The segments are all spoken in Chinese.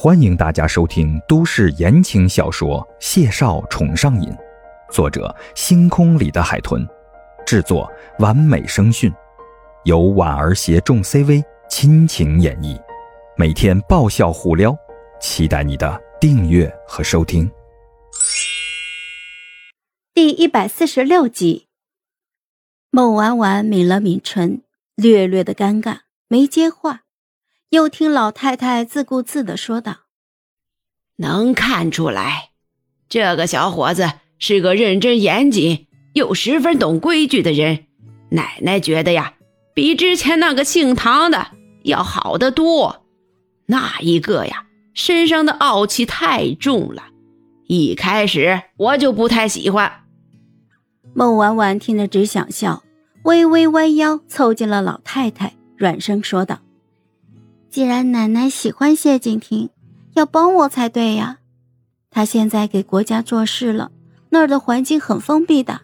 欢迎大家收听都市言情小说《谢少宠上瘾》，作者：星空里的海豚，制作：完美声讯，由婉儿携众 CV 亲情演绎，每天爆笑互撩，期待你的订阅和收听。第一百四十六集，孟婉婉抿了抿唇，略略的尴尬，没接话。又听老太太自顾自的说道：“能看出来，这个小伙子是个认真严谨又十分懂规矩的人。奶奶觉得呀，比之前那个姓唐的要好得多。那一个呀，身上的傲气太重了，一开始我就不太喜欢。”孟婉婉听着只想笑，微微弯腰凑近了老太太，软声说道。既然奶奶喜欢谢景亭，要帮我才对呀。他现在给国家做事了，那儿的环境很封闭的。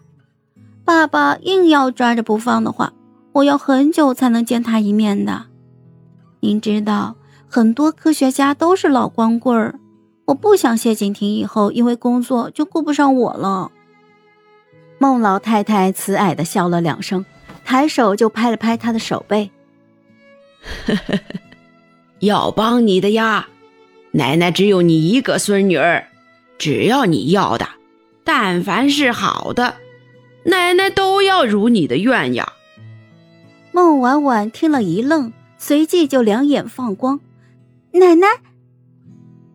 爸爸硬要抓着不放的话，我要很久才能见他一面的。您知道，很多科学家都是老光棍儿，我不想谢景亭以后因为工作就顾不上我了。孟老太太慈爱的笑了两声，抬手就拍了拍他的手背。呵呵呵要帮你的呀，奶奶只有你一个孙女儿，只要你要的，但凡是好的，奶奶都要如你的愿呀。孟婉婉听了一愣，随即就两眼放光。奶奶，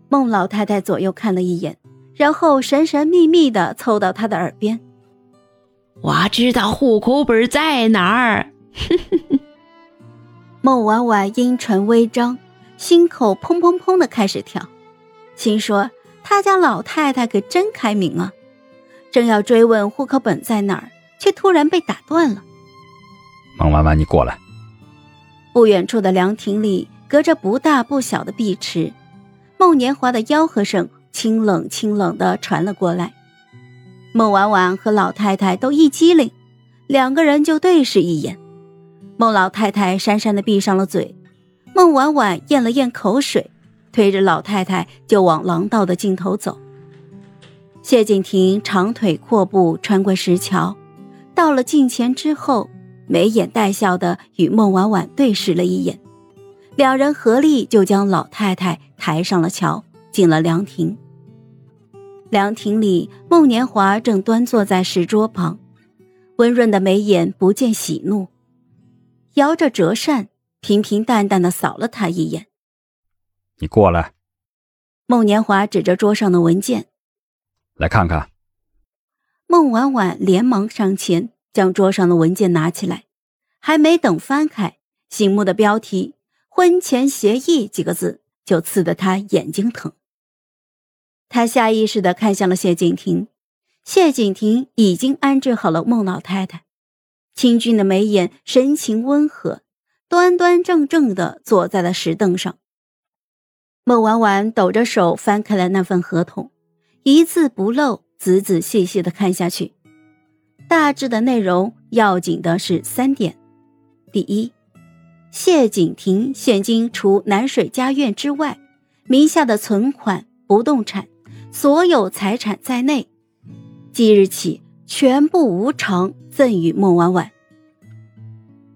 孟老太太左右看了一眼，然后神神秘秘的凑到她的耳边：“我知道户口本在哪儿。”孟婉婉阴唇微张。心口砰砰砰的开始跳，心说他家老太太可真开明啊！正要追问户口本在哪儿，却突然被打断了。孟婉婉，你过来。不远处的凉亭里，隔着不大不小的碧池，孟年华的吆喝声清冷清冷的传了过来。孟婉婉和老太太都一激灵，两个人就对视一眼。孟老太太讪讪的闭上了嘴。孟婉婉咽了咽口水，推着老太太就往廊道的尽头走。谢景亭长腿阔步穿过石桥，到了近前之后，眉眼带笑的与孟婉婉对视了一眼，两人合力就将老太太抬上了桥，进了凉亭。凉亭里，孟年华正端坐在石桌旁，温润的眉眼不见喜怒，摇着折扇。平平淡淡的扫了他一眼，你过来。孟年华指着桌上的文件，来看看。孟婉婉连忙上前，将桌上的文件拿起来，还没等翻开，醒目的标题“婚前协议”几个字就刺得他眼睛疼。他下意识的看向了谢景亭，谢景亭已经安置好了孟老太太，清俊的眉眼，神情温和。端端正正的坐在了石凳上。孟婉婉抖着手翻开了那份合同，一字不漏，仔仔细细的看下去。大致的内容要紧的是三点：第一，谢景亭现今除南水家院之外，名下的存款、不动产、所有财产在内，即日起全部无偿赠与孟婉婉。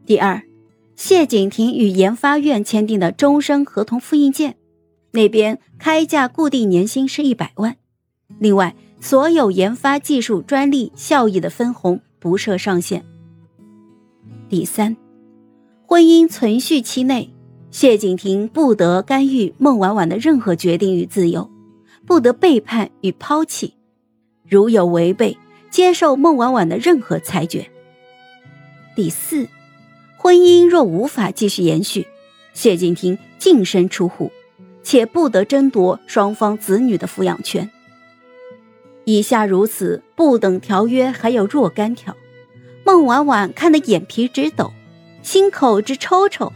第二。谢景亭与研发院签订的终身合同复印件，那边开价固定年薪是一百万，另外所有研发技术专利效益的分红不设上限。第三，婚姻存续期内，谢景亭不得干预孟婉婉的任何决定与自由，不得背叛与抛弃，如有违背，接受孟婉婉的任何裁决。第四。婚姻若无法继续延续，谢景亭净身出户，且不得争夺双方子女的抚养权。以下如此不等条约还有若干条，孟婉婉看得眼皮直抖，心口直抽抽，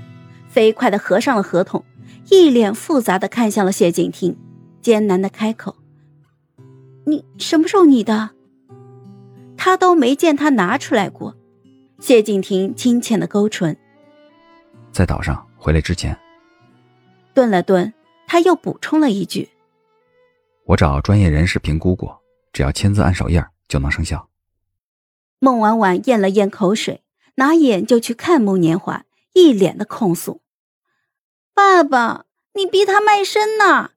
飞快地合上了合同，一脸复杂地看向了谢景亭，艰难地开口：“你什么时候你的？他都没见他拿出来过。”谢景亭轻浅的勾唇，在岛上回来之前，顿了顿，他又补充了一句：“我找专业人士评估过，只要签字按手印就能生效。”孟婉婉咽了咽口水，拿眼就去看穆年华，一脸的控诉：“爸爸，你逼他卖身呐！”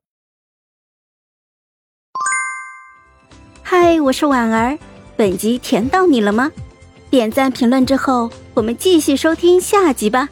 嗨，我是婉儿，本集甜到你了吗？点赞评论之后，我们继续收听下集吧。